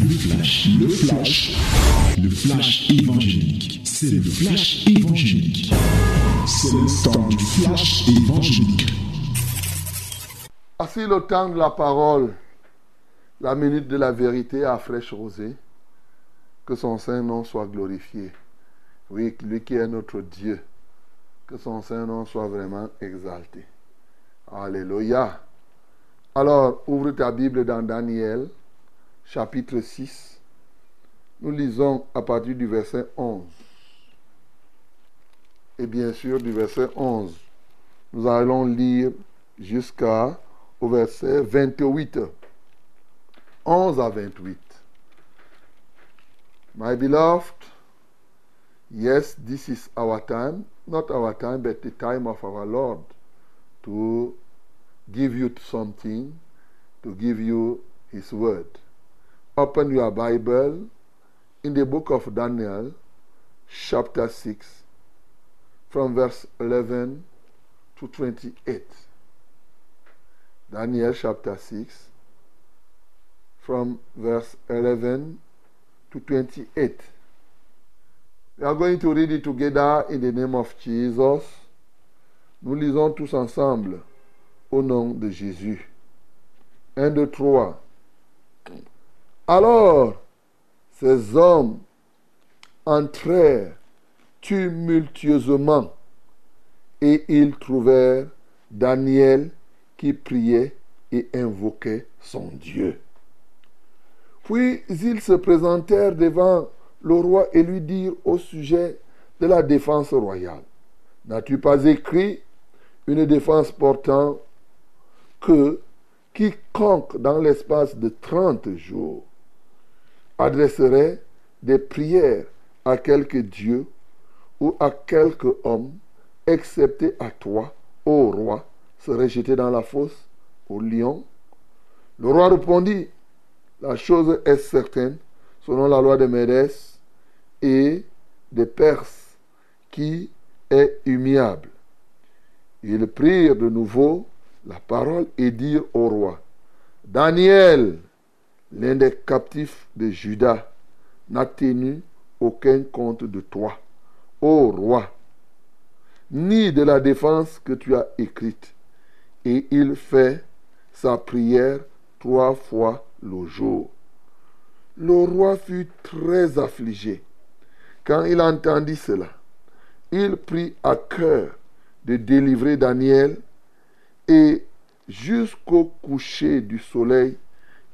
Le flash, le flash, le flash évangélique. C'est le flash évangélique. C'est le temps du flash évangélique. Voici le temps de la parole, la minute de la vérité à fraîche rosée. Que son saint nom soit glorifié. Oui, lui qui est notre Dieu. Que son saint nom soit vraiment exalté. Alléluia. Alors, ouvre ta Bible dans Daniel, chapitre 6. Nous lisons à partir du verset 11. Et bien sûr, du verset 11, nous allons lire jusqu'à au verset 28. 11 à 28. My beloved, yes, this is our time, not our time, but the time of our Lord to give you something, to give you His word. Open your Bible in the book of Daniel, chapter 6, from verse 11 to 28. Daniel chapter 6, from verse 11 to 28. We are going to read it together in the name of Jesus. Nous lisons tous ensemble au nom de Jésus. 1, 2, 3. Alors, ces hommes entrèrent tumultueusement et ils trouvèrent Daniel qui priait et invoquait son Dieu. Puis ils se présentèrent devant le roi et lui dirent au sujet de la défense royale. N'as-tu pas écrit une défense portant que quiconque dans l'espace de 30 jours adresserait des prières à quelque Dieu ou à quelque homme, excepté à toi, ô roi, serait jeté dans la fosse au lion? Le roi répondit, la chose est certaine, selon la loi de Médès et des Perses, qui est humiliable. Ils prirent de nouveau la parole et dirent au roi, Daniel, l'un des captifs de Juda, n'a tenu aucun compte de toi, ô roi, ni de la défense que tu as écrite. Et il fait sa prière trois fois le jour. Le roi fut très affligé quand il entendit cela. Il prit à cœur de délivrer Daniel et jusqu'au coucher du soleil,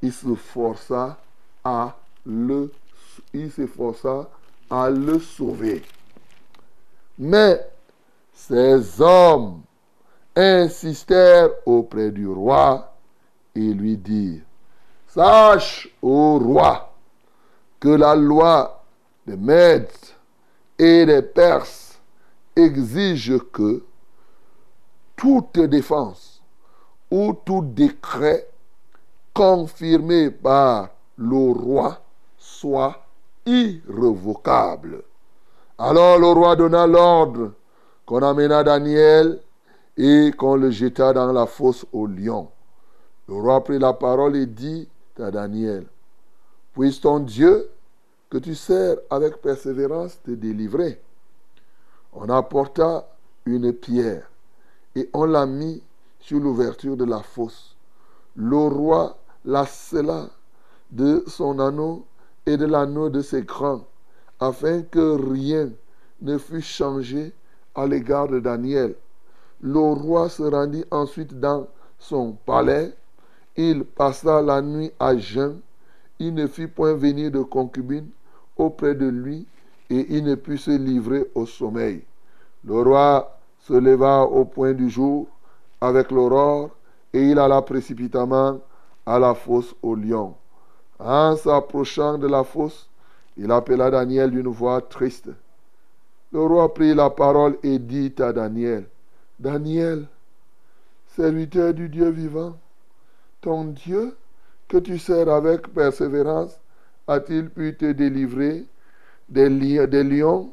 il se força à le, il s'efforça à le sauver. Mais ces hommes insistèrent auprès du roi et lui dirent, Sache, ô roi, que la loi des Mèdes et des Perses exige que toute défense ou tout décret confirmé par le roi soit irrévocable. Alors le roi donna l'ordre qu'on amena Daniel et qu'on le jeta dans la fosse au lion. Le roi prit la parole et dit à Daniel, Puisse ton Dieu que tu sers avec persévérance te délivrer. On apporta une pierre et on l'a mis sur l'ouverture de la fosse. Le roi la scella de son anneau et de l'anneau de ses crans, afin que rien ne fût changé à l'égard de Daniel. Le roi se rendit ensuite dans son palais. Il passa la nuit à jeun. Il ne fit point venir de concubine auprès de lui et il ne put se livrer au sommeil. Le roi se leva au point du jour avec l'aurore et il alla précipitamment à la fosse au lion. En s'approchant de la fosse, il appela Daniel d'une voix triste. Le roi prit la parole et dit à Daniel, Daniel, serviteur du Dieu vivant, ton Dieu que tu sers avec persévérance, a-t-il pu te délivrer des, lions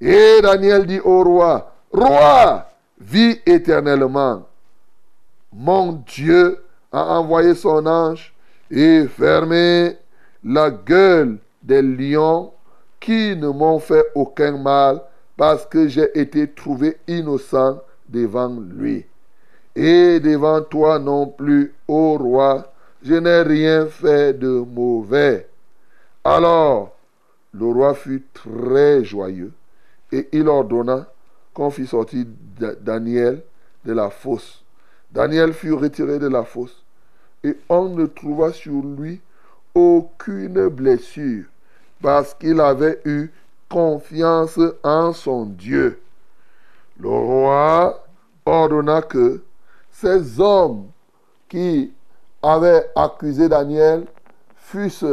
Et Daniel dit au roi, Roi, vis éternellement. Mon Dieu a envoyé son ange et fermé la gueule des lions qui ne m'ont fait aucun mal parce que j'ai été trouvé innocent devant lui. Et devant toi non plus, ô roi, je n'ai rien fait de mauvais. Alors le roi fut très joyeux et il ordonna qu'on fit sortir Daniel de la fosse. Daniel fut retiré de la fosse et on ne trouva sur lui aucune blessure parce qu'il avait eu confiance en son Dieu. Le roi ordonna que ces hommes qui avaient accusé Daniel fussent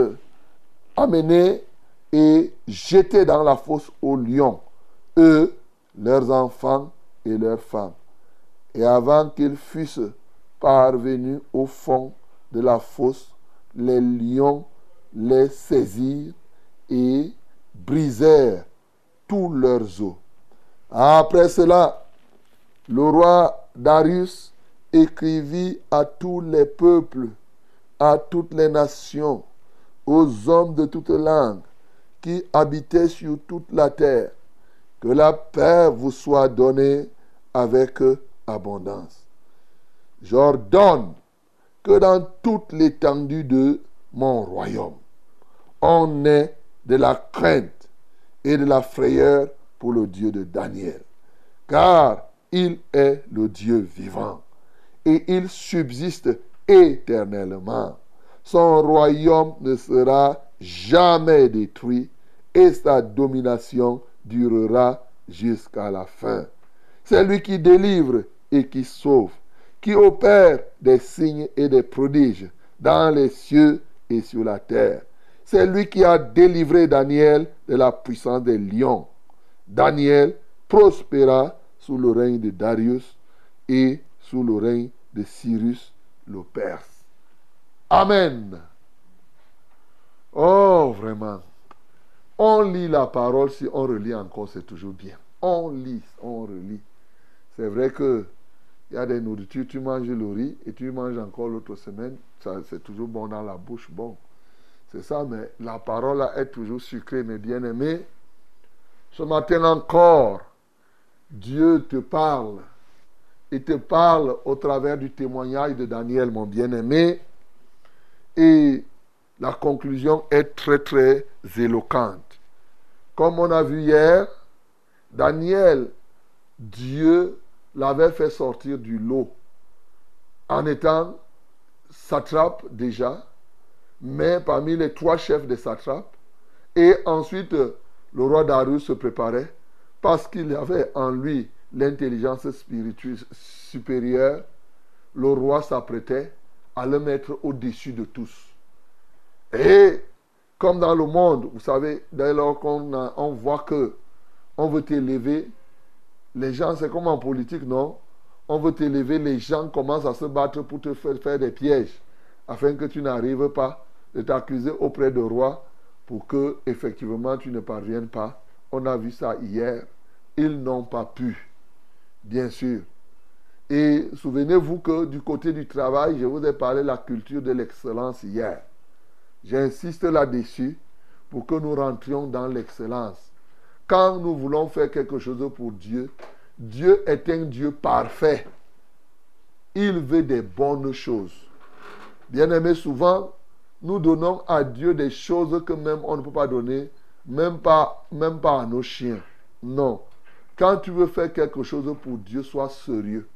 amenés et jetés dans la fosse aux lions, eux, leurs enfants et leurs femmes. Et avant qu'ils fussent parvenus au fond de la fosse, les lions les saisirent et brisèrent tous leurs os. Après cela, le roi Darius écrivit à tous les peuples, à toutes les nations, aux hommes de toutes langues qui habitaient sur toute la terre, que la paix vous soit donnée avec abondance. J'ordonne que dans toute l'étendue de mon royaume, on ait de la crainte et de la frayeur pour le Dieu de Daniel, car il est le Dieu vivant et il subsiste éternellement. Son royaume ne sera jamais détruit et sa domination durera jusqu'à la fin. C'est lui qui délivre et qui sauve, qui opère des signes et des prodiges dans les cieux et sur la terre. C'est lui qui a délivré Daniel de la puissance des lions. Daniel prospéra sous le règne de Darius et sous le règne de Cyrus le Perse. Amen. Oh, vraiment. On lit la parole, si on relit encore, c'est toujours bien. On lit, on relit. C'est vrai que il y a des nourritures, tu manges le riz et tu manges encore l'autre semaine, c'est toujours bon dans la bouche, bon. C'est ça, mais la parole est toujours sucrée, mes bien-aimés. Ce matin encore, Dieu te parle. Il te parle au travers du témoignage de Daniel, mon bien-aimé. Et la conclusion est très, très éloquente. Comme on a vu hier, Daniel, Dieu l'avait fait sortir du lot en étant satrape déjà, mais parmi les trois chefs des satrapes. Et ensuite, le roi Darius se préparait parce qu'il avait en lui l'intelligence spirituelle supérieure. Le roi s'apprêtait à le mettre au-dessus de tous. Et comme dans le monde, vous savez, dès lors qu'on on voit que on veut t'élever, les gens, c'est comme en politique, non? On veut t'élever, les gens commencent à se battre pour te faire, des pièges, afin que tu n'arrives pas de t'accuser auprès du roi pour que effectivement tu ne parviennes pas. On a vu ça hier. Ils n'ont pas pu, bien sûr. Et souvenez-vous que du côté du travail, je vous ai parlé de la culture de l'excellence hier. J'insiste là-dessus pour que nous rentrions dans l'excellence. Quand nous voulons faire quelque chose pour Dieu, Dieu est un Dieu parfait. Il veut des bonnes choses. Bien aimé, souvent, nous donnons à Dieu des choses que même on ne peut pas donner, même pas, même pas à nos chiens. Non. Quand tu veux faire quelque chose pour Dieu, sois sérieux.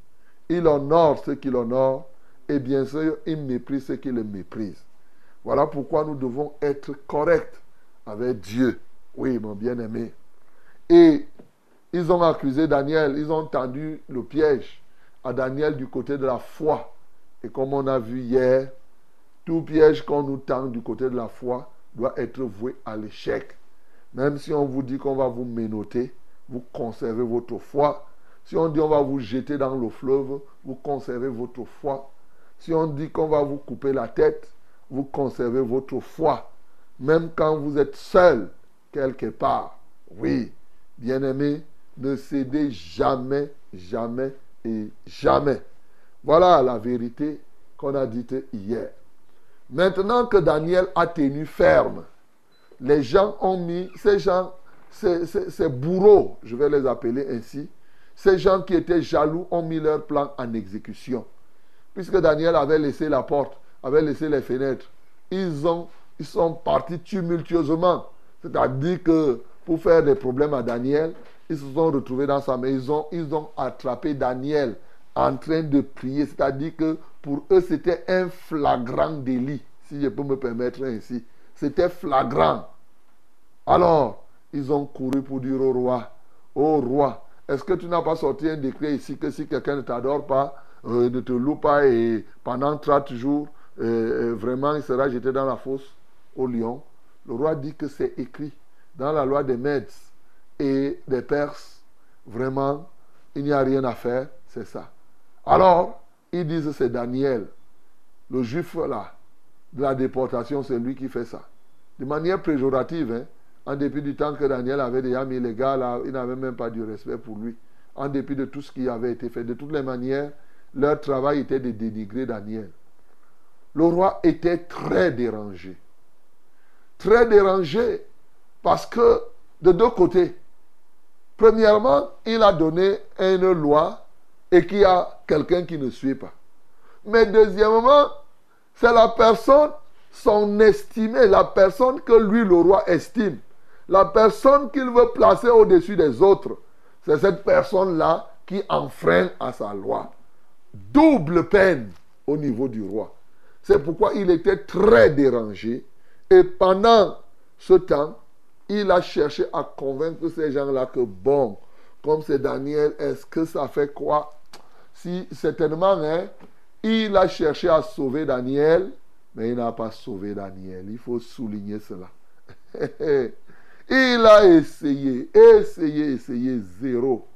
Il honore ceux qu'il honore et bien sûr, il méprise ceux qui le méprisent. Voilà pourquoi nous devons être corrects avec Dieu. Oui, mon bien-aimé. Et ils ont accusé Daniel, ils ont tendu le piège à Daniel du côté de la foi. Et comme on a vu hier, tout piège qu'on nous tend du côté de la foi doit être voué à l'échec. Même si on vous dit qu'on va vous ménoter, vous conservez votre foi. Si on dit on va vous jeter dans le fleuve, vous conservez votre foi. Si on dit qu'on va vous couper la tête, vous conservez votre foi. Même quand vous êtes seul quelque part. Oui, bien-aimé, ne cédez jamais, jamais et jamais. Voilà la vérité qu'on a dite hier. Maintenant que Daniel a tenu ferme, les gens ont mis, ces gens, ces, bourreaux, je vais les appeler ainsi, ces gens qui étaient jaloux ont mis leur plan en exécution. Puisque Daniel avait laissé la porte, avait laissé les fenêtres, ils, ont, ils sont partis tumultueusement. C'est-à-dire que pour faire des problèmes à Daniel, ils se sont retrouvés dans sa maison, ils ont attrapé Daniel en train de prier. C'est-à-dire que pour eux, c'était un flagrant délit, si je peux me permettre ainsi. C'était flagrant. Alors, ils ont couru pour dire au roi, au roi, est-ce que tu n'as pas sorti un décret ici que si quelqu'un ne t'adore pas, euh, ne te loue pas et pendant 30 jours, euh, euh, vraiment il sera jeté dans la fosse au lion? Le roi dit que c'est écrit dans la loi des Mèdes et des Perses. Vraiment, il n'y a rien à faire, c'est ça. Alors, ils disent c'est Daniel, le juif là, de la déportation, c'est lui qui fait ça. De manière péjorative, hein, en dépit du temps que Daniel avait déjà mis les gars là, il n'avait même pas du respect pour lui. En dépit de tout ce qui avait été fait. De toutes les manières, leur travail était de dénigrer Daniel. Le roi était très dérangé. Très dérangé parce que de deux côtés, premièrement, il a donné une loi et qu'il y a quelqu'un qui ne suit pas. Mais deuxièmement, c'est la personne, son estimé, la personne que lui, le roi, estime. La personne qu'il veut placer au-dessus des autres. C'est cette personne-là qui enfreint à sa loi. Double peine au niveau du roi. C'est pourquoi il était très dérangé. Et pendant ce temps, il a cherché à convaincre ces gens-là que, bon, comme c'est Daniel, est-ce que ça fait quoi? Si, certainement, hein, il a cherché à sauver Daniel, mais il n'a pas sauvé Daniel. Il faut souligner cela. il a essayé, essayé, essayé, zéro.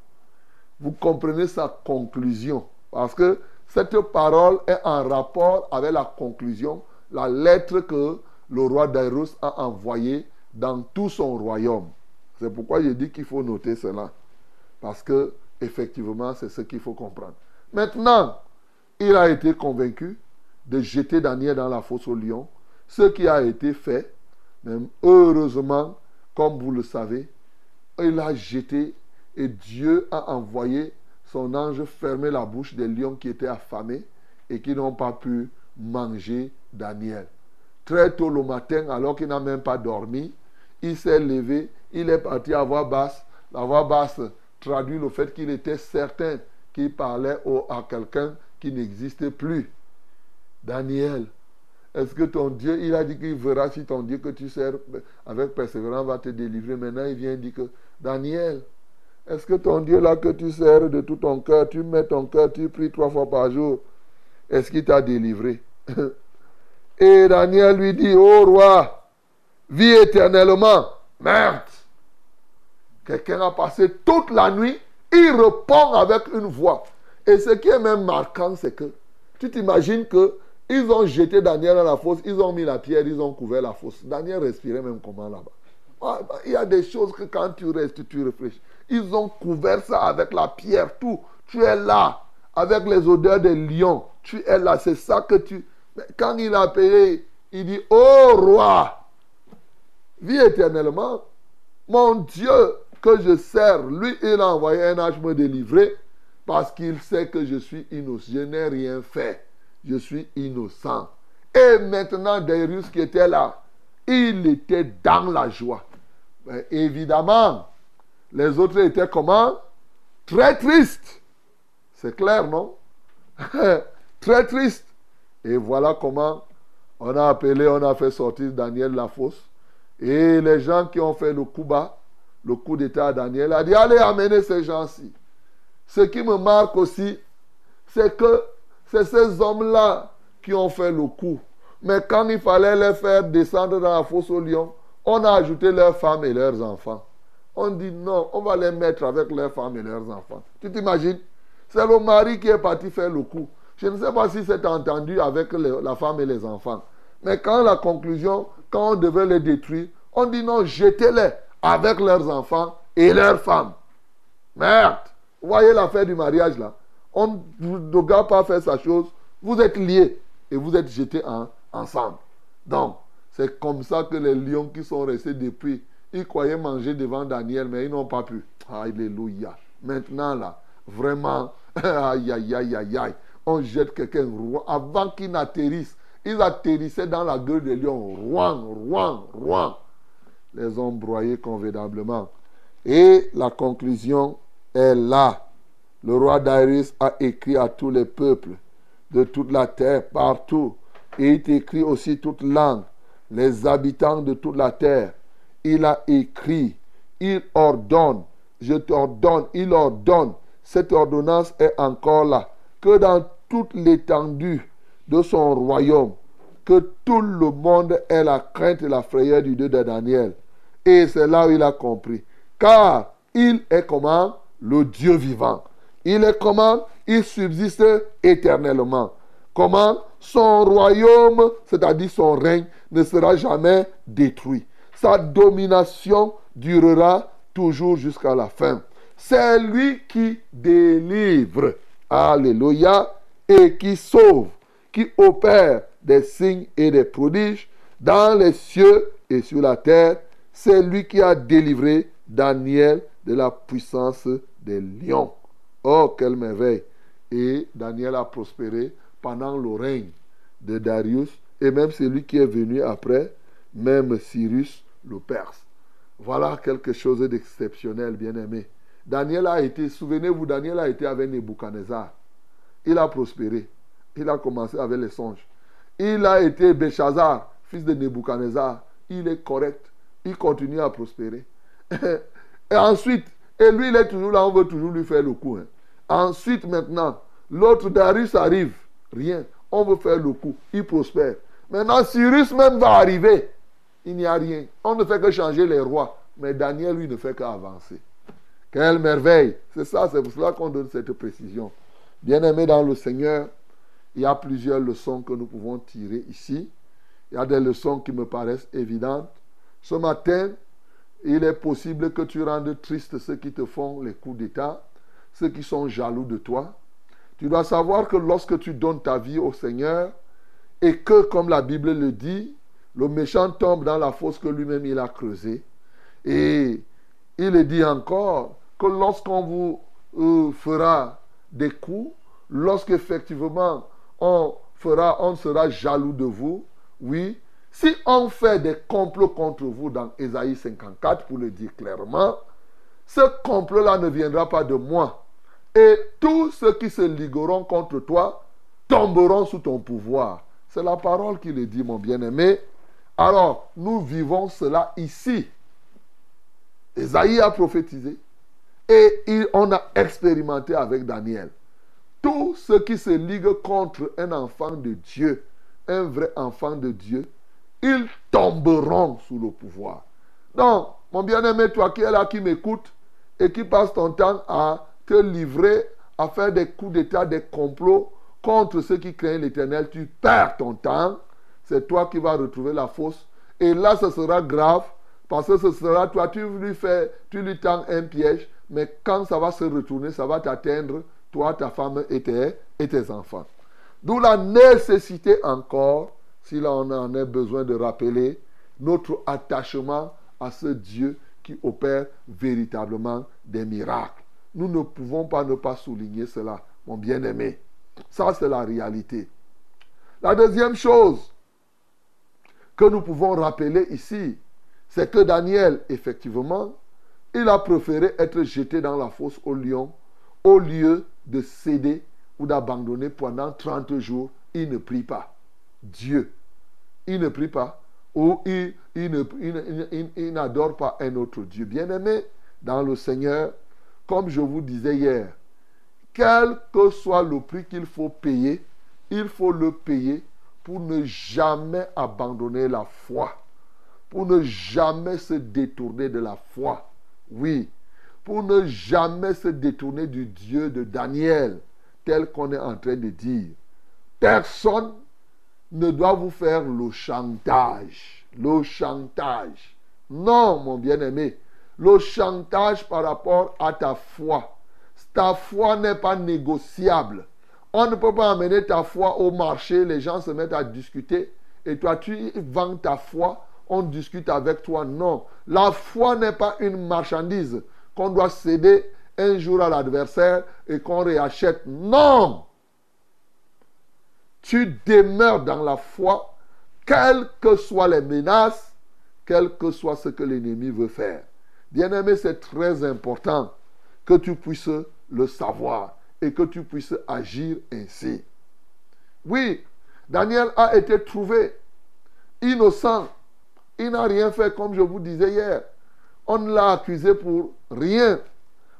Vous comprenez sa conclusion? Parce que cette parole est en rapport avec la conclusion, la lettre que le roi Dairus a envoyée dans tout son royaume. C'est pourquoi je dis qu'il faut noter cela. Parce que, effectivement, c'est ce qu'il faut comprendre. Maintenant, il a été convaincu de jeter Daniel dans la fosse au lion, ce qui a été fait. Même heureusement, comme vous le savez, il a jeté et Dieu a envoyé son ange fermer la bouche des lions qui étaient affamés et qui n'ont pas pu manger Daniel. Très tôt le matin, alors qu'il n'a même pas dormi, il s'est levé, il est parti à voix basse. La voix basse traduit le fait qu'il était certain qu'il parlait à quelqu'un qui n'existait plus. Daniel, est-ce que ton Dieu, il a dit qu'il verra si ton Dieu que tu sers avec persévérance va te délivrer. Maintenant, il vient dire que, Daniel, est-ce que ton Dieu là que tu sers de tout ton cœur, tu mets ton cœur, tu pries trois fois par jour, est-ce qu'il t'a délivré? Et Daniel lui dit, oh roi, vis éternellement. Merde. Quelqu'un a passé toute la nuit, il répond avec une voix. Et ce qui est même marquant, c'est que tu t'imagines que ils ont jeté Daniel dans la fosse, ils ont mis la pierre, ils ont couvert la fosse. Daniel respirait même comment là-bas? Ah, bah, il y a des choses que quand tu restes, tu réfléchis. Ils ont couvert ça avec la pierre, tout. Tu es là, avec les odeurs des lions. Tu es là, c'est ça que tu... quand il a payé, il dit, oh roi, vis éternellement. Mon Dieu que je sers, lui, il a envoyé un ange me délivrer parce qu'il sait que je suis innocent. Je n'ai rien fait. Je suis innocent. Et maintenant, Darius qui était là, il était dans la joie. Évidemment, les autres étaient comment? Très tristes. C'est clair, non? Très tristes. Et voilà comment on a appelé, on a fait sortir Daniel de la fosse. Et les gens qui ont fait le coup bas, le coup d'état à Daniel, a dit, allez amener ces gens-ci. Ce qui me marque aussi, c'est que c'est ces hommes-là qui ont fait le coup. Mais quand il fallait les faire descendre dans la fosse au lion, on a ajouté leurs femmes et leurs enfants. On dit non, on va les mettre avec leurs femmes et leurs enfants. Tu t'imagines? C'est le mari qui est parti faire le coup. Je ne sais pas si c'est entendu avec la femme et les enfants. Mais quand la conclusion, quand on devait les détruire, on dit non, jetez-les avec leurs enfants et leurs femmes. Merde Vous voyez l'affaire du mariage là On ne doit pas faire sa chose. Vous êtes liés et vous êtes jetés ensemble. Donc, c'est comme ça que les lions qui sont restés depuis, ils croyaient manger devant Daniel, mais ils n'ont pas pu. Alléluia. Maintenant, là, vraiment, aïe, aïe, aïe, aïe, aïe. On jette quelqu'un avant qu'il n'atterrisse. Ils atterrissaient dans la gueule des lions. Rouen, rouen, rouen. Les ont broyés convenablement. Et la conclusion est là. Le roi Darius a écrit à tous les peuples de toute la terre, partout. Et il écrit aussi toute langue, les habitants de toute la terre. Il a écrit, il ordonne, je t'ordonne, il ordonne. Cette ordonnance est encore là. Que dans toute l'étendue de son royaume, que tout le monde ait la crainte et la frayeur du Dieu de Daniel. Et c'est là où il a compris. Car il est comment? Le Dieu vivant. Il est comment? Il subsiste éternellement. Comment? Son royaume, c'est-à-dire son règne, ne sera jamais détruit. Sa domination durera toujours jusqu'à la fin. C'est lui qui délivre. Alléluia. Et qui sauve, qui opère des signes et des prodiges dans les cieux et sur la terre. C'est lui qui a délivré Daniel de la puissance des lions. Oh, quelle merveille. Et Daniel a prospéré pendant le règne de Darius et même celui qui est venu après, même Cyrus le Perse. Voilà quelque chose d'exceptionnel, bien-aimé. Daniel a été, souvenez-vous, Daniel a été avec Nebuchadnezzar. Il a prospéré. Il a commencé avec les songes. Il a été Béchazar, fils de Nebuchadnezzar. Il est correct. Il continue à prospérer. et ensuite, et lui, il est toujours là, on veut toujours lui faire le coup. Hein. Ensuite, maintenant, l'autre Darius arrive. Rien. On veut faire le coup. Il prospère. Maintenant, Cyrus même va arriver. Il n'y a rien. On ne fait que changer les rois. Mais Daniel, lui, ne fait qu'avancer. Quelle merveille. C'est ça, c'est pour cela qu'on donne cette précision. Bien-aimé dans le Seigneur, il y a plusieurs leçons que nous pouvons tirer ici. Il y a des leçons qui me paraissent évidentes. Ce matin, il est possible que tu rendes triste ceux qui te font les coups d'État ceux qui sont jaloux de toi. Tu dois savoir que lorsque tu donnes ta vie au Seigneur et que, comme la Bible le dit, le méchant tombe dans la fosse que lui-même il a creusée. Et il dit encore que lorsqu'on vous euh, fera des coups, lorsqu'effectivement on sera jaloux de vous, oui, si on fait des complots contre vous dans Ésaïe 54, pour le dire clairement, ce complot-là ne viendra pas de moi, et tous ceux qui se ligueront contre toi tomberont sous ton pouvoir. C'est la parole qui le dit, mon bien-aimé. Alors, nous vivons cela ici. Esaïe a prophétisé et on a expérimenté avec Daniel. Tous ceux qui se liguent contre un enfant de Dieu, un vrai enfant de Dieu, ils tomberont sous le pouvoir. Donc, mon bien-aimé, toi qui es là, qui m'écoute et qui passe ton temps à te livrer à faire des coups d'État, des complots contre ceux qui craignent l'Éternel, tu perds ton temps. C'est toi qui vas retrouver la fosse. Et là, ce sera grave parce que ce sera toi, tu lui fais, tu lui tends un piège, mais quand ça va se retourner, ça va t'atteindre, toi, ta femme et tes, et tes enfants. D'où la nécessité encore, si là on en a besoin de rappeler, notre attachement à ce Dieu qui opère véritablement des miracles. Nous ne pouvons pas ne pas souligner cela, mon bien-aimé. Ça, c'est la réalité. La deuxième chose que nous pouvons rappeler ici, c'est que Daniel, effectivement, il a préféré être jeté dans la fosse au lion au lieu de céder ou d'abandonner pendant 30 jours. Il ne prie pas. Dieu. Il ne prie pas. Ou il, n'adore pas un autre Dieu. Bien-aimé dans le Seigneur, comme je vous disais hier, quel que soit le prix qu'il faut payer, il faut le payer pour ne jamais abandonner la foi, pour ne jamais se détourner de la foi. Oui, pour ne jamais se détourner du Dieu de Daniel, tel qu'on est en train de dire. Personne ne doit vous faire le chantage. Le chantage. Non, mon bien-aimé le chantage par rapport à ta foi. Ta foi n'est pas négociable. On ne peut pas amener ta foi au marché, les gens se mettent à discuter et toi tu vends ta foi, on discute avec toi. Non, la foi n'est pas une marchandise qu'on doit céder un jour à l'adversaire et qu'on réachète. Non, tu demeures dans la foi, quelles que soient les menaces, quel que soit ce que l'ennemi veut faire. Bien-aimé, c'est très important que tu puisses le savoir et que tu puisses agir ainsi. Oui, Daniel a été trouvé innocent. Il n'a rien fait comme je vous disais hier. On l'a accusé pour rien.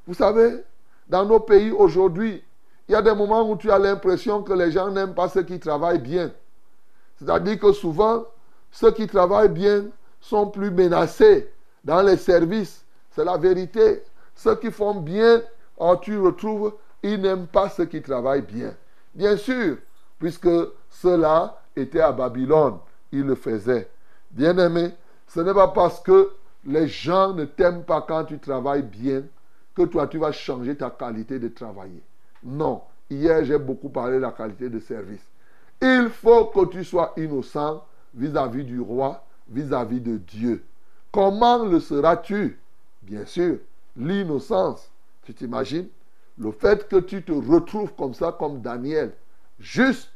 Vous savez, dans nos pays aujourd'hui, il y a des moments où tu as l'impression que les gens n'aiment pas ceux qui travaillent bien. C'est-à-dire que souvent, ceux qui travaillent bien sont plus menacés dans les services. C'est la vérité. Ceux qui font bien, oh, tu retrouves, ils n'aiment pas ceux qui travaillent bien. Bien sûr, puisque ceux-là étaient à Babylone, ils le faisaient. Bien-aimé, ce n'est pas parce que les gens ne t'aiment pas quand tu travailles bien que toi, tu vas changer ta qualité de travailler. Non. Hier, j'ai beaucoup parlé de la qualité de service. Il faut que tu sois innocent vis-à-vis du roi, vis-à-vis de Dieu. Comment le seras-tu? Bien sûr, l'innocence. Tu t'imagines? Le fait que tu te retrouves comme ça, comme Daniel, juste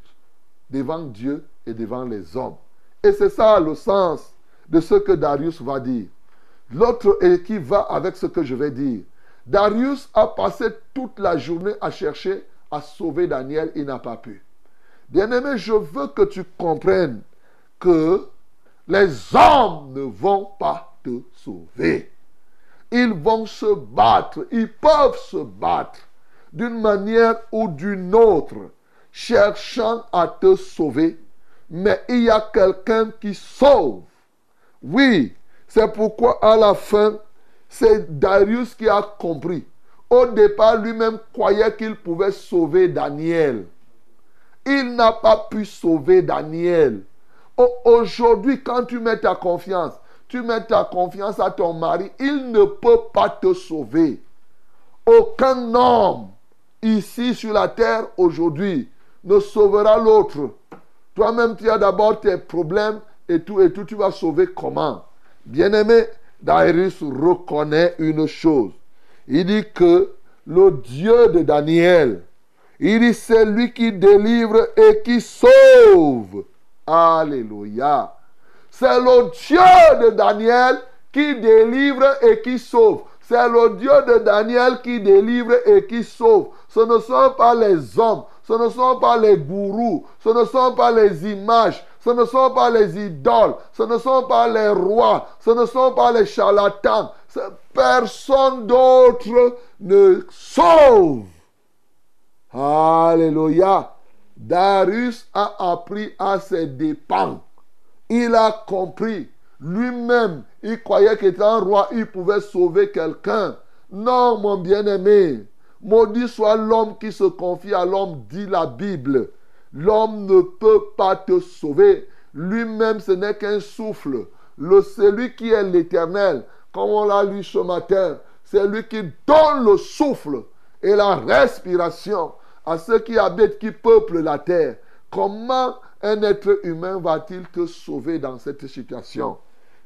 devant Dieu et devant les hommes. Et c'est ça le sens de ce que Darius va dire. L'autre et qui va avec ce que je vais dire. Darius a passé toute la journée à chercher à sauver Daniel, il n'a pas pu. Bien-aimé, je veux que tu comprennes que les hommes ne vont pas te sauver. Ils vont se battre, ils peuvent se battre d'une manière ou d'une autre, cherchant à te sauver. Mais il y a quelqu'un qui sauve. Oui, c'est pourquoi à la fin, c'est Darius qui a compris. Au départ, lui-même croyait qu'il pouvait sauver Daniel. Il n'a pas pu sauver Daniel. Aujourd'hui, quand tu mets ta confiance, tu mets ta confiance à ton mari, il ne peut pas te sauver. Aucun homme ici sur la terre aujourd'hui ne sauvera l'autre. Toi-même, tu as d'abord tes problèmes et tout, et tout, tu vas sauver comment? Bien-aimé, Darius reconnaît une chose. Il dit que le Dieu de Daniel, il dit c'est lui qui délivre et qui sauve. Alléluia. C'est le Dieu de Daniel qui délivre et qui sauve. C'est le Dieu de Daniel qui délivre et qui sauve. Ce ne sont pas les hommes, ce ne sont pas les gourous, ce ne sont pas les images, ce ne sont pas les idoles, ce ne sont pas les rois, ce ne sont pas les charlatans. Personne d'autre ne sauve. Alléluia. Darius a appris à ses dépens. Il a compris. Lui-même, il croyait qu'étant roi, il pouvait sauver quelqu'un. Non, mon bien-aimé. Maudit soit l'homme qui se confie à l'homme, dit la Bible. L'homme ne peut pas te sauver. Lui-même, ce n'est qu'un souffle. Le, celui qui est l'éternel, comme on l'a lu ce matin, c'est lui qui donne le souffle et la respiration à ceux qui habitent, qui peuplent la terre. Comment un être humain va-t-il te sauver dans cette situation?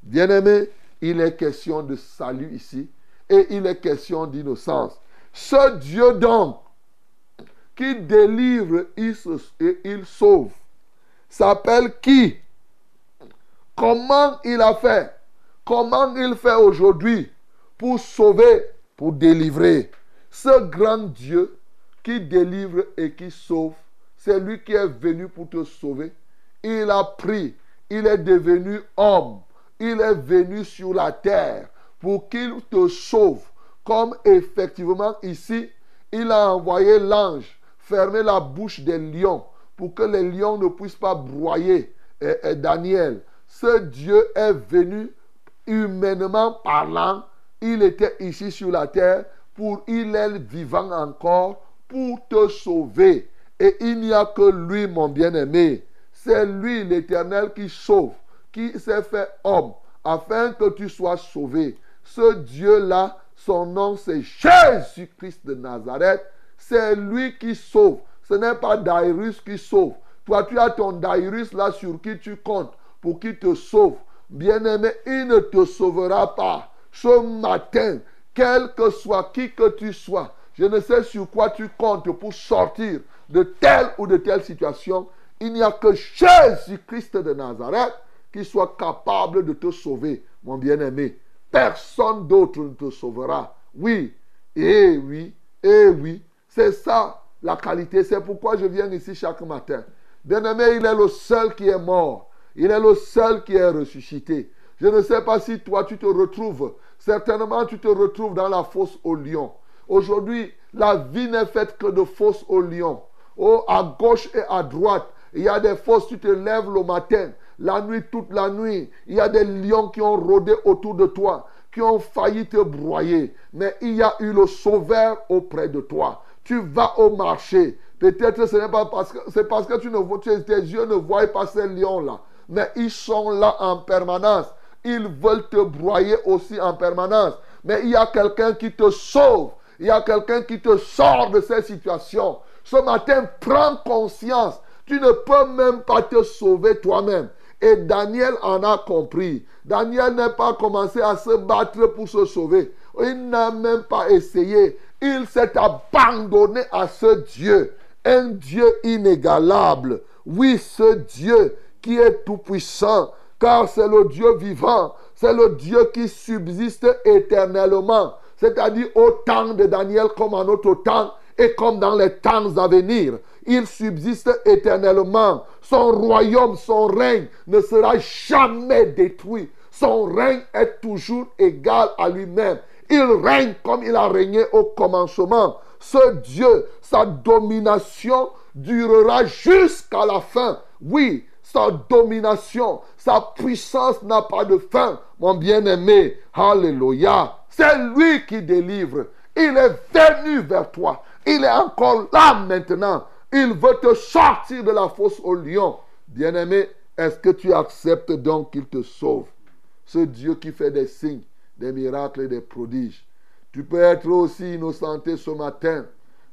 Bien-aimé, il est question de salut ici et il est question d'innocence. Ce Dieu donc qui délivre et il sauve s'appelle qui? Comment il a fait? Comment il fait aujourd'hui pour sauver, pour délivrer? Ce grand Dieu qui délivre et qui sauve, c'est lui qui est venu pour te sauver. Il a pris, il est devenu homme, il est venu sur la terre pour qu'il te sauve. Comme effectivement ici, il a envoyé l'ange fermer la bouche des lions pour que les lions ne puissent pas broyer et, Daniel. Ce Dieu est venu humainement parlant. Il était ici sur la terre pour il est vivant encore pour te sauver. Et il n'y a que lui, mon bien-aimé. C'est lui, l'Éternel, qui sauve, qui s'est fait homme, afin que tu sois sauvé. Ce Dieu-là, son nom, c'est Jésus-Christ de Nazareth. C'est lui qui sauve. Ce n'est pas Dairus qui sauve. Toi, tu as ton daïrus là sur qui tu comptes pour qu'il te sauve. Bien-aimé, il ne te sauvera pas. Ce matin, quel que soit qui que tu sois, je ne sais sur quoi tu comptes pour sortir de telle ou de telle situation. Il n'y a que Jésus-Christ de Nazareth qui soit capable de te sauver, mon bien-aimé. Personne d'autre ne te sauvera. Oui, et oui, et oui. C'est ça la qualité. C'est pourquoi je viens ici chaque matin. Bien-aimé, il est le seul qui est mort. Il est le seul qui est ressuscité. Je ne sais pas si toi tu te retrouves. Certainement tu te retrouves dans la fosse au lion. Aujourd'hui, la vie n'est faite que de fosses au lion. Oh, à gauche et à droite, il y a des fosses, tu te lèves le matin, la nuit, toute la nuit. Il y a des lions qui ont rôdé autour de toi, qui ont failli te broyer. Mais il y a eu le sauveur auprès de toi. Tu vas au marché. Peut-être ce n'est pas parce que c'est parce que tu ne tes yeux ne voient pas ces lions-là. Mais ils sont là en permanence. Ils veulent te broyer aussi en permanence. Mais il y a quelqu'un qui te sauve. Il y a quelqu'un qui te sort de cette situation. Ce matin, prends conscience. Tu ne peux même pas te sauver toi-même. Et Daniel en a compris. Daniel n'a pas commencé à se battre pour se sauver. Il n'a même pas essayé. Il s'est abandonné à ce Dieu. Un Dieu inégalable. Oui, ce Dieu qui est tout-puissant. Car c'est le Dieu vivant. C'est le Dieu qui subsiste éternellement c'est-à-dire au temps de Daniel comme en notre temps et comme dans les temps à venir. Il subsiste éternellement. Son royaume, son règne ne sera jamais détruit. Son règne est toujours égal à lui-même. Il règne comme il a régné au commencement. Ce Dieu, sa domination durera jusqu'à la fin. Oui, sa domination, sa puissance n'a pas de fin, mon bien-aimé. Alléluia. C'est lui qui délivre. Il est venu vers toi. Il est encore là maintenant. Il veut te sortir de la fosse au lion. Bien-aimé, est-ce que tu acceptes donc qu'il te sauve? Ce Dieu qui fait des signes, des miracles et des prodiges. Tu peux être aussi innocenté ce matin.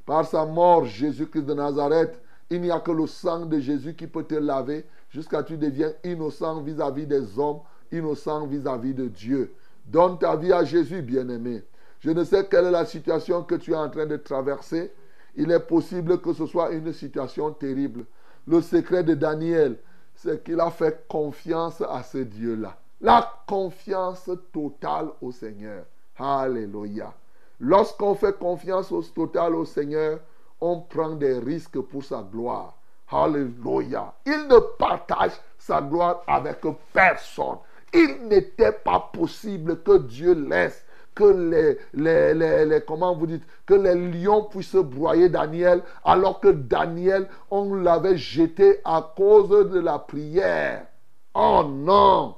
Par sa mort, Jésus-Christ de Nazareth, il n'y a que le sang de Jésus qui peut te laver jusqu'à ce que tu deviens innocent vis-à-vis des hommes, innocent vis à -vis de Dieu. Donne ta vie à Jésus, bien-aimé. Je ne sais quelle est la situation que tu es en train de traverser. Il est possible que ce soit une situation terrible. Le secret de Daniel, c'est qu'il a fait confiance à ce Dieu-là. La confiance totale au Seigneur. Alléluia. Lorsqu'on fait confiance totale au Seigneur, on prend des risques pour sa gloire. Alléluia. Il ne partage sa gloire avec personne. Il n'était pas possible que Dieu laisse que les, vous dites, que les lions puissent broyer Daniel, alors que Daniel, on l'avait jeté à cause de la prière. Oh non!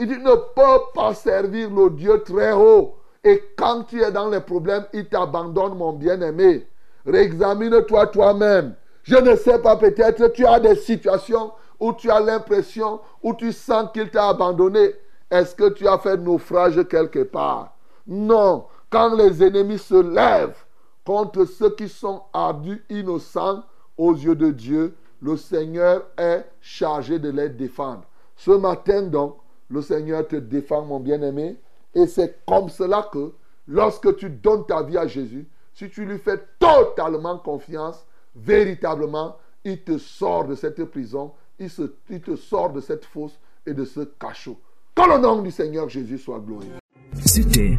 Il dit, ne peut pas servir le Dieu très haut. Et quand tu es dans les problèmes, il t'abandonne, mon bien-aimé. Réexamine-toi toi-même. Je ne sais pas, peut-être tu as des situations où tu as l'impression, où tu sens qu'il t'a abandonné, est-ce que tu as fait naufrage quelque part? Non. Quand les ennemis se lèvent contre ceux qui sont ardus, innocents aux yeux de Dieu, le Seigneur est chargé de les défendre. Ce matin donc, le Seigneur te défend, mon bien-aimé, et c'est comme cela que lorsque tu donnes ta vie à Jésus, si tu lui fais totalement confiance, véritablement, il te sort de cette prison il, te sort de cette fosse et de ce cachot. Que le nom du Seigneur Jésus soit glorifié. C'était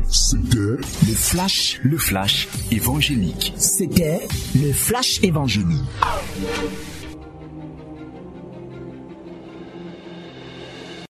le flash, le flash évangélique. C'était le flash évangélique.